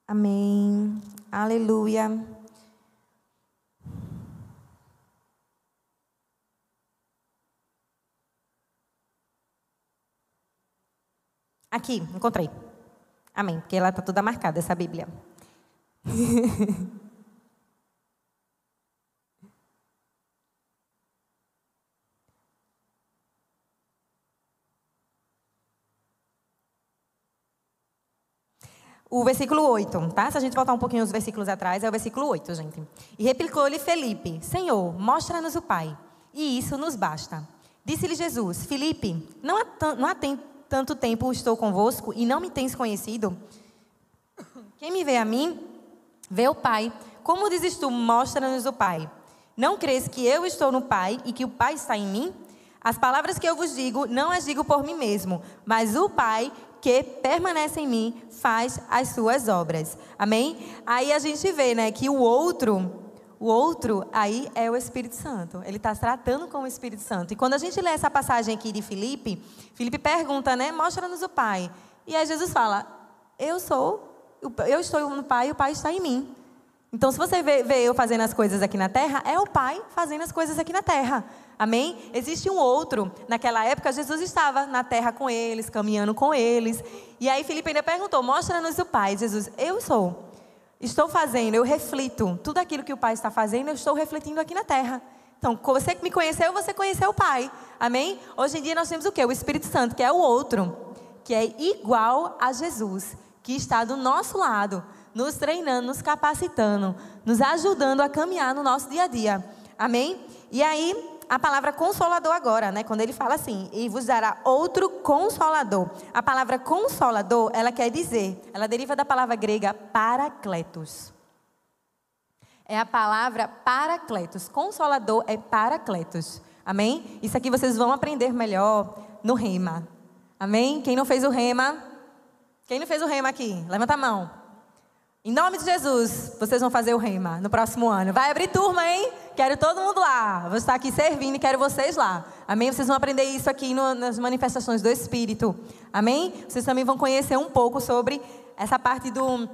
Amém. Aleluia. Aqui, encontrei. Amém. Porque ela está toda marcada, essa Bíblia. *laughs* O versículo 8, tá? Se a gente voltar um pouquinho os versículos atrás, é o versículo 8, gente. E replicou-lhe Felipe: Senhor, mostra-nos o Pai, e isso nos basta. Disse-lhe Jesus: Felipe, não há, não há tempo tanto tempo estou convosco e não me tens conhecido? Quem me vê a mim, vê o Pai. Como dizes tu, mostra-nos o Pai? Não crês que eu estou no Pai e que o Pai está em mim? As palavras que eu vos digo, não as digo por mim mesmo, mas o Pai que permanece em mim faz as suas obras. Amém? Aí a gente vê, né, que o outro, o outro aí é o Espírito Santo. Ele está tratando com o Espírito Santo. E quando a gente lê essa passagem aqui de Filipe, Filipe pergunta, né, mostra-nos o Pai. E aí Jesus fala, eu sou, eu estou no Pai e o Pai está em mim. Então, se você vê, vê eu fazendo as coisas aqui na terra, é o Pai fazendo as coisas aqui na terra. Amém? Existe um outro. Naquela época, Jesus estava na terra com eles, caminhando com eles. E aí, Filipe ainda perguntou: Mostra-nos o Pai. Jesus, eu sou. Estou fazendo, eu reflito. Tudo aquilo que o Pai está fazendo, eu estou refletindo aqui na terra. Então, você que me conheceu, você conheceu o Pai. Amém? Hoje em dia nós temos o quê? O Espírito Santo, que é o outro, que é igual a Jesus, que está do nosso lado, nos treinando, nos capacitando, nos ajudando a caminhar no nosso dia a dia. Amém? E aí, a palavra consolador agora, né? Quando ele fala assim, e vos dará outro consolador. A palavra consolador, ela quer dizer, ela deriva da palavra grega paracletos. É a palavra paracletos. Consolador é paracletos. Amém? Isso aqui vocês vão aprender melhor no rema. Amém? Quem não fez o rema? Quem não fez o rema aqui? Levanta a mão. Em nome de Jesus, vocês vão fazer o rema no próximo ano. Vai abrir turma, hein? Quero todo mundo lá. Vou estar aqui servindo e quero vocês lá. Amém? Vocês vão aprender isso aqui no, nas manifestações do Espírito. Amém? Vocês também vão conhecer um pouco sobre essa parte do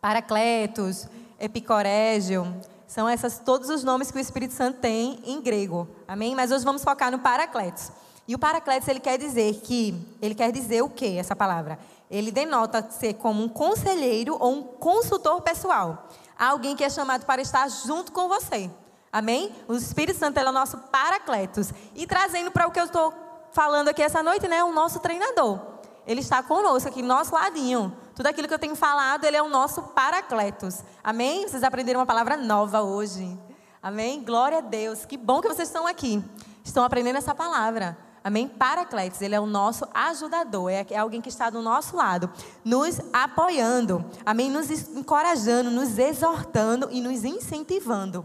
Paracletos, Epicorégio. São essas todos os nomes que o Espírito Santo tem em grego. Amém? Mas hoje vamos focar no Paracletos. E o Paracletos ele quer dizer que ele quer dizer o que essa palavra? Ele denota ser como um conselheiro ou um consultor pessoal. Alguém que é chamado para estar junto com você. Amém? O Espírito Santo é o nosso paracletos. E trazendo para o que eu estou falando aqui essa noite, né? O nosso treinador. Ele está conosco aqui, nosso ladinho. Tudo aquilo que eu tenho falado, ele é o nosso paracletos. Amém? Vocês aprenderam uma palavra nova hoje. Amém? Glória a Deus. Que bom que vocês estão aqui. Estão aprendendo essa palavra. Amém? Paracletos, ele é o nosso ajudador, é, é alguém que está do nosso lado, nos apoiando, amém? Nos encorajando, nos exortando e nos incentivando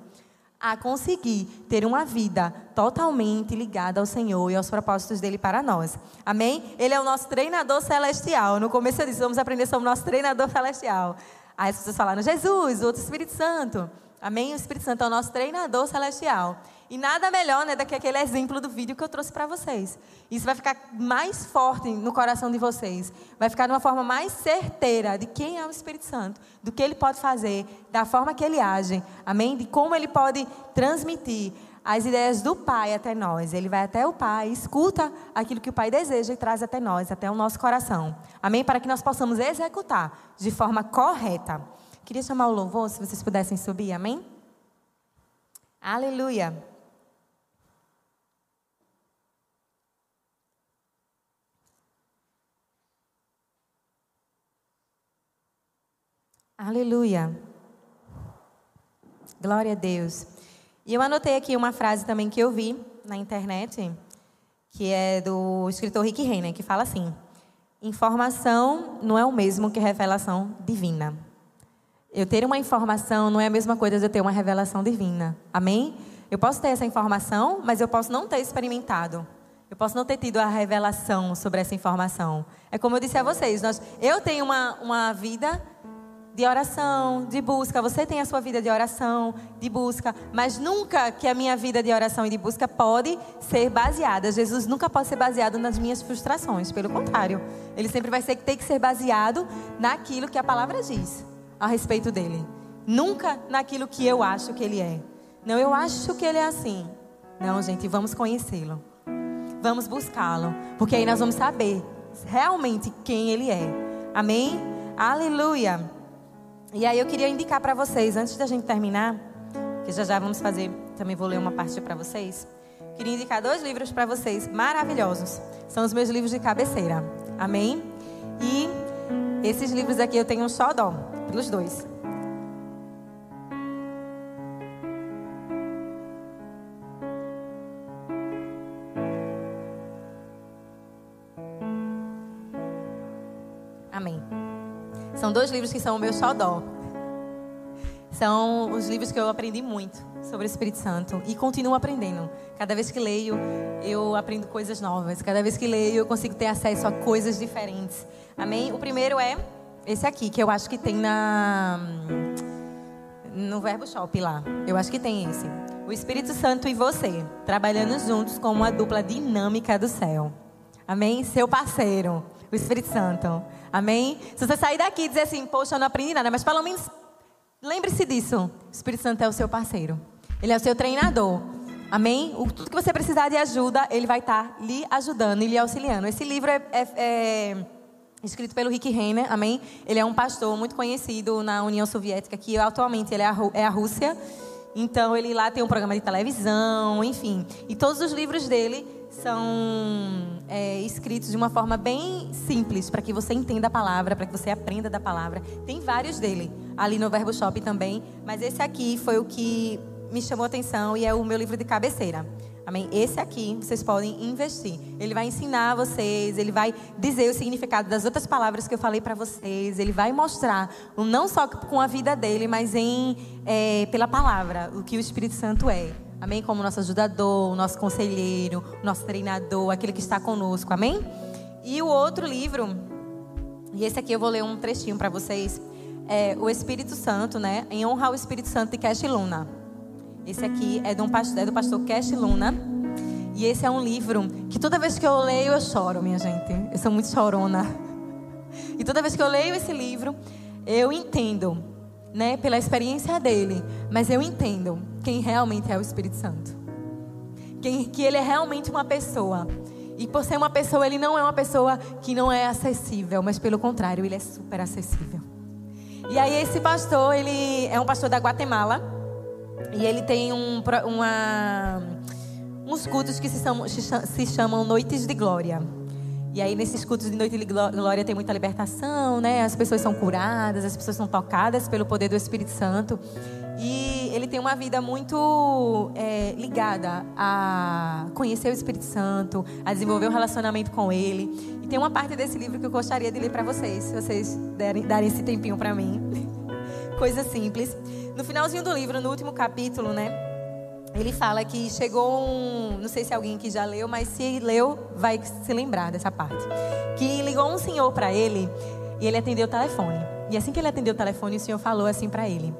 a conseguir ter uma vida totalmente ligada ao Senhor e aos propósitos dele para nós. Amém? Ele é o nosso treinador celestial. No começo eu disse, vamos aprender sobre o nosso treinador celestial. Aí as pessoas falaram, Jesus, outro Espírito Santo. Amém? O Espírito Santo é o nosso treinador celestial. E nada melhor né, do que aquele exemplo do vídeo que eu trouxe para vocês. Isso vai ficar mais forte no coração de vocês. Vai ficar de uma forma mais certeira de quem é o Espírito Santo, do que ele pode fazer, da forma que ele age. Amém? De como ele pode transmitir as ideias do Pai até nós. Ele vai até o Pai, escuta aquilo que o Pai deseja e traz até nós, até o nosso coração. Amém? Para que nós possamos executar de forma correta. Queria chamar o louvor, se vocês pudessem subir. Amém? Aleluia. Aleluia. Glória a Deus. E eu anotei aqui uma frase também que eu vi na internet, que é do escritor Rick Renner, que fala assim: Informação não é o mesmo que revelação divina. Eu ter uma informação não é a mesma coisa de eu ter uma revelação divina. Amém? Eu posso ter essa informação, mas eu posso não ter experimentado. Eu posso não ter tido a revelação sobre essa informação. É como eu disse a vocês, nós, eu tenho uma, uma vida de oração, de busca. Você tem a sua vida de oração, de busca, mas nunca que a minha vida de oração e de busca pode ser baseada. Jesus nunca pode ser baseado nas minhas frustrações, pelo contrário, ele sempre vai ter que ser baseado naquilo que a palavra diz a respeito dele. Nunca naquilo que eu acho que ele é. Não, eu acho que ele é assim. Não, gente, vamos conhecê-lo. Vamos buscá-lo, porque aí nós vamos saber realmente quem ele é. Amém? Aleluia. E aí eu queria indicar para vocês, antes da gente terminar, que já já vamos fazer, também vou ler uma parte para vocês. Queria indicar dois livros para vocês maravilhosos. São os meus livros de cabeceira. Amém? E esses livros aqui eu tenho um só dó, pelos dois. Amém. São dois livros que são o meu xodó. São os livros que eu aprendi muito sobre o Espírito Santo e continuo aprendendo. Cada vez que leio, eu aprendo coisas novas. Cada vez que leio, eu consigo ter acesso a coisas diferentes. Amém? O primeiro é esse aqui, que eu acho que tem na no Verbo Shop lá. Eu acho que tem esse. O Espírito Santo e você, trabalhando juntos como uma dupla dinâmica do céu. Amém? Seu parceiro, o Espírito Santo. Amém? Se você sair daqui e dizer assim, poxa, eu não aprendi nada, mas pelo menos lembre-se disso. O Espírito Santo é o seu parceiro. Ele é o seu treinador. Amém? O, tudo que você precisar de ajuda, ele vai estar lhe ajudando e lhe auxiliando. Esse livro é, é, é escrito pelo Rick Renner, amém? Ele é um pastor muito conhecido na União Soviética, que atualmente ele é a, é a Rússia. Então, ele lá tem um programa de televisão, enfim. E todos os livros dele são é, escritos de uma forma bem simples, para que você entenda a palavra, para que você aprenda da palavra. Tem vários dele, ali no Verbo Shop também. Mas esse aqui foi o que me chamou a atenção e é o meu livro de cabeceira. Amém? Esse aqui vocês podem investir. Ele vai ensinar vocês, ele vai dizer o significado das outras palavras que eu falei para vocês. Ele vai mostrar, não só com a vida dele, mas em é, pela palavra, o que o Espírito Santo é. Amém? Como nosso ajudador, nosso conselheiro, nosso treinador, aquele que está conosco. Amém? E o outro livro, e esse aqui eu vou ler um trechinho para vocês, é o Espírito Santo, né? Em honra ao Espírito Santo de Cash Luna. Esse aqui é, um pastor, é do pastor Cash Luna. E esse é um livro que toda vez que eu leio eu choro, minha gente. Eu sou muito chorona. E toda vez que eu leio esse livro, eu entendo, né, pela experiência dele, mas eu entendo quem realmente é o Espírito Santo. Quem, que ele é realmente uma pessoa. E por ser uma pessoa, ele não é uma pessoa que não é acessível, mas pelo contrário, ele é super acessível. E aí esse pastor, ele é um pastor da Guatemala. E ele tem um, uma, uns cultos que se chamam, se cha- se chamam Noites de Glória. E aí, nesses cultos de Noite de Gló- Glória, tem muita libertação, né? As pessoas são curadas, as pessoas são tocadas pelo poder do Espírito Santo. E ele tem uma vida muito é, ligada a conhecer o Espírito Santo, a desenvolver um relacionamento com ele. E tem uma parte desse livro que eu gostaria de ler para vocês, se vocês derem, darem esse tempinho para mim. *laughs* Coisa simples. No finalzinho do livro, no último capítulo, né? Ele fala que chegou um. Não sei se alguém aqui já leu, mas se leu, vai se lembrar dessa parte. Que ligou um senhor para ele e ele atendeu o telefone. E assim que ele atendeu o telefone, o senhor falou assim para ele.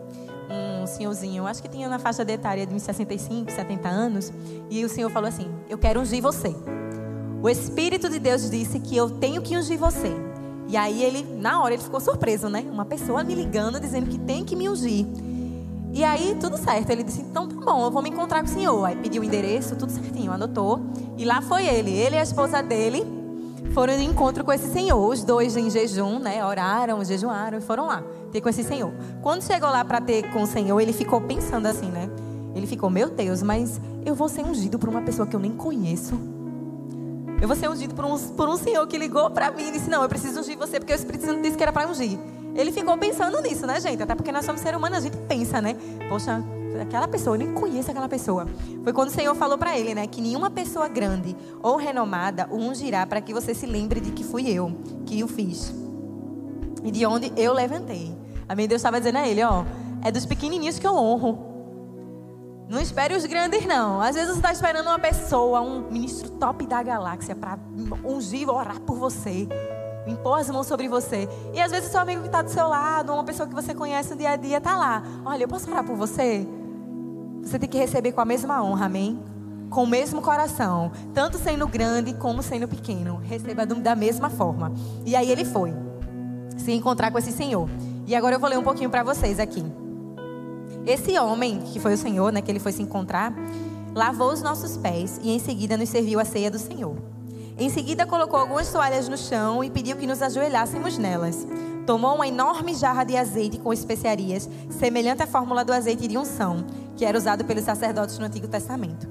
Um senhorzinho, acho que tinha na faixa de etária de uns 65, 70 anos. E o senhor falou assim: Eu quero ungir você. O Espírito de Deus disse que eu tenho que ungir você. E aí ele, na hora, ele ficou surpreso, né? Uma pessoa me ligando, dizendo que tem que me ungir. E aí, tudo certo. Ele disse, então tá bom, eu vou me encontrar com o senhor. Aí pediu o endereço, tudo certinho, anotou. E lá foi ele. Ele e a esposa dele foram de encontro com esse senhor. Os dois em jejum, né? Oraram, jejuaram e foram lá ter com esse senhor. Quando chegou lá para ter com o senhor, ele ficou pensando assim, né? Ele ficou, meu Deus, mas eu vou ser ungido por uma pessoa que eu nem conheço. Eu vou ser ungido por um, por um senhor que ligou para mim e disse: Não, eu preciso ungir você porque o Espírito Santo disse que era para ungir. Ele ficou pensando nisso, né, gente? Até porque nós somos seres humanos, a gente pensa, né? Poxa, aquela pessoa, eu nem conheço aquela pessoa. Foi quando o Senhor falou para ele, né? Que nenhuma pessoa grande ou renomada o ungirá para que você se lembre de que fui eu que o fiz. E de onde eu levantei. Amém? Deus estava dizendo a ele: Ó, é dos pequenininhos que eu honro. Não espere os grandes, não. Às vezes você está esperando uma pessoa, um ministro top da galáxia, para ungir, orar por você, impor as mãos sobre você. E às vezes seu amigo que está do seu lado, uma pessoa que você conhece no dia a dia, está lá. Olha, eu posso orar por você? Você tem que receber com a mesma honra, amém? Com o mesmo coração. Tanto sendo grande como sendo pequeno. Receba da mesma forma. E aí ele foi se encontrar com esse senhor. E agora eu vou ler um pouquinho para vocês aqui. Esse homem, que foi o Senhor, né, que ele foi se encontrar, lavou os nossos pés e em seguida nos serviu a ceia do Senhor. Em seguida colocou algumas toalhas no chão e pediu que nos ajoelhássemos nelas. Tomou uma enorme jarra de azeite com especiarias, semelhante à fórmula do azeite de unção, que era usado pelos sacerdotes no Antigo Testamento.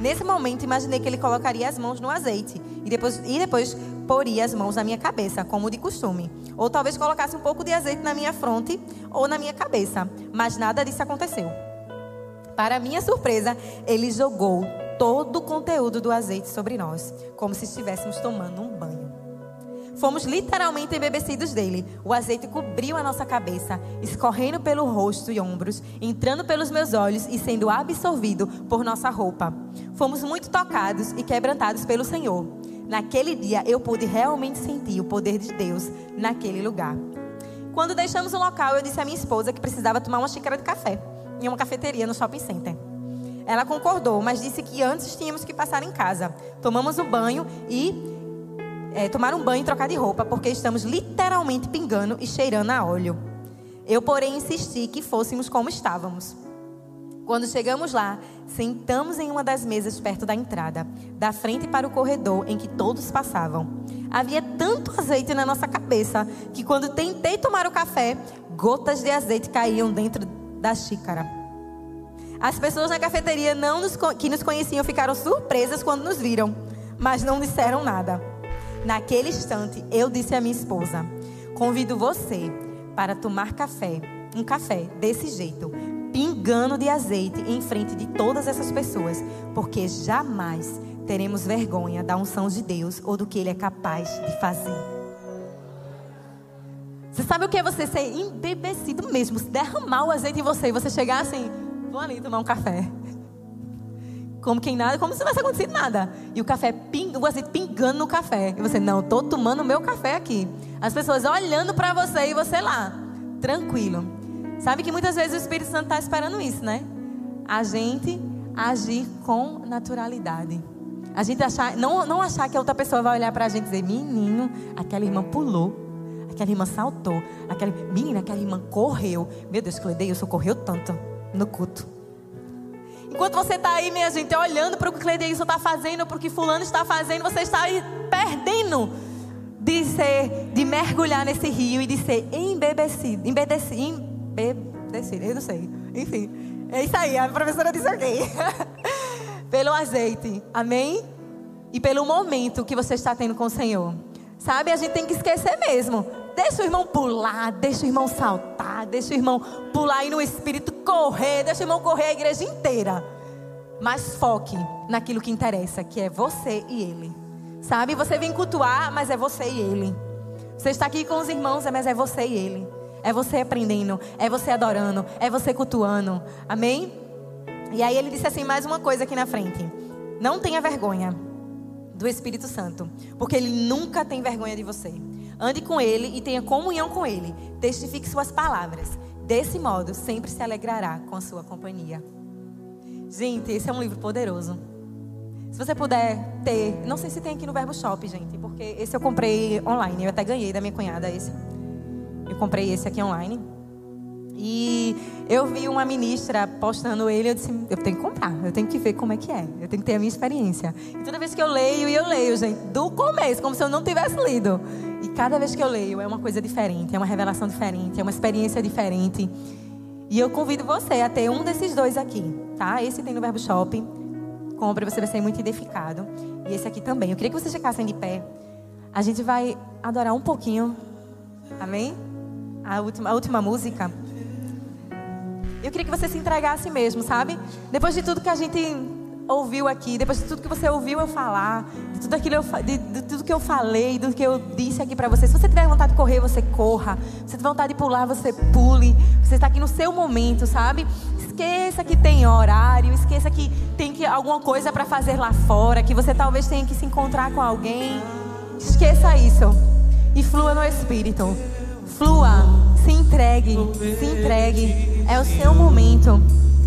Nesse momento, imaginei que ele colocaria as mãos no azeite e depois, e depois poria as mãos na minha cabeça, como de costume. Ou talvez colocasse um pouco de azeite na minha fronte ou na minha cabeça. Mas nada disso aconteceu. Para minha surpresa, ele jogou todo o conteúdo do azeite sobre nós, como se estivéssemos tomando um banho. Fomos literalmente embebecidos dele. O azeite cobriu a nossa cabeça, escorrendo pelo rosto e ombros, entrando pelos meus olhos e sendo absorvido por nossa roupa. Fomos muito tocados e quebrantados pelo Senhor. Naquele dia eu pude realmente sentir o poder de Deus naquele lugar. Quando deixamos o local, eu disse à minha esposa que precisava tomar uma xícara de café em uma cafeteria no shopping center. Ela concordou, mas disse que antes tínhamos que passar em casa. Tomamos um banho e é, tomar um banho e trocar de roupa, porque estamos literalmente pingando e cheirando a óleo. Eu, porém, insisti que fôssemos como estávamos. Quando chegamos lá, sentamos em uma das mesas perto da entrada, da frente para o corredor em que todos passavam. Havia tanto azeite na nossa cabeça que, quando tentei tomar o café, gotas de azeite caíam dentro da xícara. As pessoas na cafeteria não nos, que nos conheciam ficaram surpresas quando nos viram, mas não disseram nada. Naquele instante, eu disse à minha esposa: Convido você para tomar café, um café desse jeito, pingando de azeite em frente de todas essas pessoas, porque jamais teremos vergonha da unção de Deus ou do que Ele é capaz de fazer. Você sabe o que é você ser embebecido mesmo? Se derramar o azeite em você e você chegar assim, vou ali tomar um café. Como quem nada, como se não tivesse acontecido nada. E o café, ping, o azeite pingando no café. E você, não, estou tomando o meu café aqui. As pessoas olhando para você e você lá, tranquilo. Sabe que muitas vezes o Espírito Santo está esperando isso, né? A gente agir com naturalidade. A gente achar, não, não achar que a outra pessoa vai olhar para a gente e dizer, menino, aquela irmã pulou, aquela irmã saltou, aquela, menina, aquela irmã correu. Meu Deus, Cledeilson correu tanto no culto. Enquanto você está aí, minha gente, olhando para o que Cledeilson está fazendo, para o que fulano está fazendo, você está aí perdendo de ser, de mergulhar nesse rio e de ser embebecido, embedecido, embebecido, eu não sei. Enfim, é isso aí, a professora disse ok. *laughs* pelo azeite, amém? E pelo momento que você está tendo com o Senhor. Sabe, a gente tem que esquecer mesmo. Deixa o irmão pular, deixa o irmão saltar, deixa o irmão pular aí no espírito, correr, deixa o irmão correr a igreja inteira. Mas foque naquilo que interessa, que é você e ele. Sabe, você vem cultuar, mas é você e ele. Você está aqui com os irmãos, mas é você e ele. É você aprendendo, é você adorando, é você cultuando. Amém? E aí ele disse assim mais uma coisa aqui na frente. Não tenha vergonha do Espírito Santo, porque ele nunca tem vergonha de você. Ande com ele e tenha comunhão com ele. Testifique suas palavras. Desse modo, sempre se alegrará com a sua companhia. Gente, esse é um livro poderoso. Se você puder ter, não sei se tem aqui no Verbo Shop, gente, porque esse eu comprei online. Eu até ganhei da minha cunhada esse. Eu comprei esse aqui online. E eu vi uma ministra postando ele, eu disse, eu tenho que comprar, eu tenho que ver como é que é, eu tenho que ter a minha experiência. E toda vez que eu leio, e eu leio, gente, do começo, como se eu não tivesse lido. E cada vez que eu leio, é uma coisa diferente, é uma revelação diferente, é uma experiência diferente. E eu convido você a ter um desses dois aqui, tá? Esse tem no Verbo Shopping. Compre, você vai ser muito edificado. E esse aqui também. Eu queria que vocês ficassem de pé. A gente vai adorar um pouquinho. Amém? A última, a última música. Eu queria que você se entregasse mesmo, sabe? Depois de tudo que a gente ouviu aqui, depois de tudo que você ouviu eu falar, de tudo aquilo eu, de, de tudo que eu falei, do que eu disse aqui para você. Se você tiver vontade de correr, você corra. Se você tiver vontade de pular, você pule. Você está aqui no seu momento, sabe? Esqueça que tem horário, esqueça que tem que alguma coisa para fazer lá fora, que você talvez tenha que se encontrar com alguém. Esqueça isso e flua no espírito. Flua, se entregue, se entregue. É o seu momento.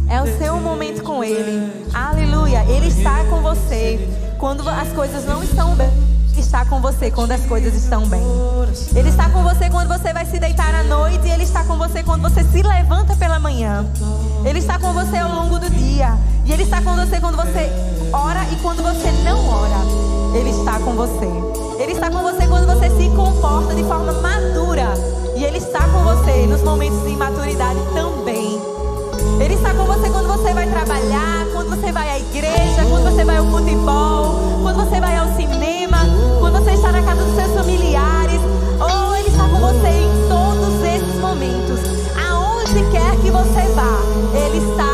É o seu momento com Ele. Aleluia. Ele está com você quando as coisas não estão bem. Está com você quando as coisas estão bem. Ele está com você quando você vai se deitar à noite. E Ele está com você quando você se levanta pela manhã. Ele está com você ao longo do dia. E Ele está com você quando você ora e quando você não ora. Ele está com você. Ele está com você quando você se comporta de forma madura. Ele está com você nos momentos de imaturidade também. Ele está com você quando você vai trabalhar, quando você vai à igreja, quando você vai ao futebol, quando você vai ao cinema, quando você está na casa dos seus familiares. Oh, Ele está com você em todos esses momentos. Aonde quer que você vá, Ele está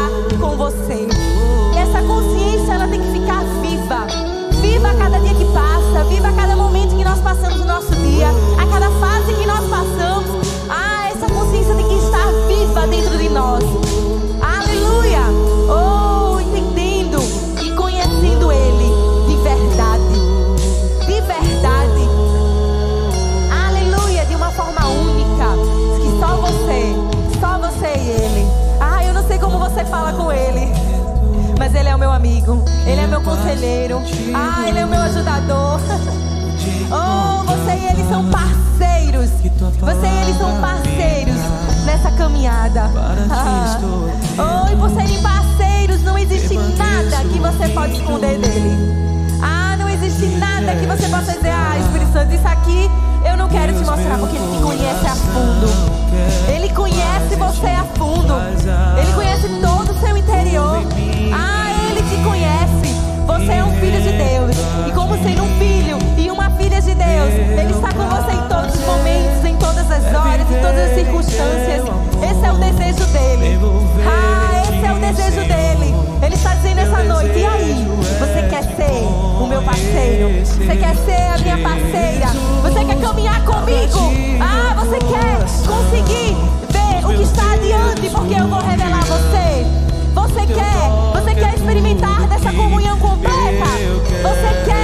comigo. Ele é meu conselheiro. Ah, ele é o meu ajudador. Oh, você e ele são parceiros. Você e ele são parceiros nessa caminhada. Ah. Oh, e por serem parceiros, não existe nada que você pode esconder dele. Ah, não existe nada que você possa dizer, ah, Espírito Santo, isso aqui eu não quero te mostrar porque ele te conhece a fundo. Ele conhece você a fundo. Em todas as circunstâncias. Esse é o desejo dele. Ah, esse é o desejo dele. Ele está dizendo essa noite. E aí? Você quer ser o meu parceiro? Você quer ser a minha parceira? Você quer caminhar comigo? Ah, você quer conseguir ver o que está adiante? Porque eu vou revelar você. Você quer? Você quer experimentar dessa comunhão completa? Você quer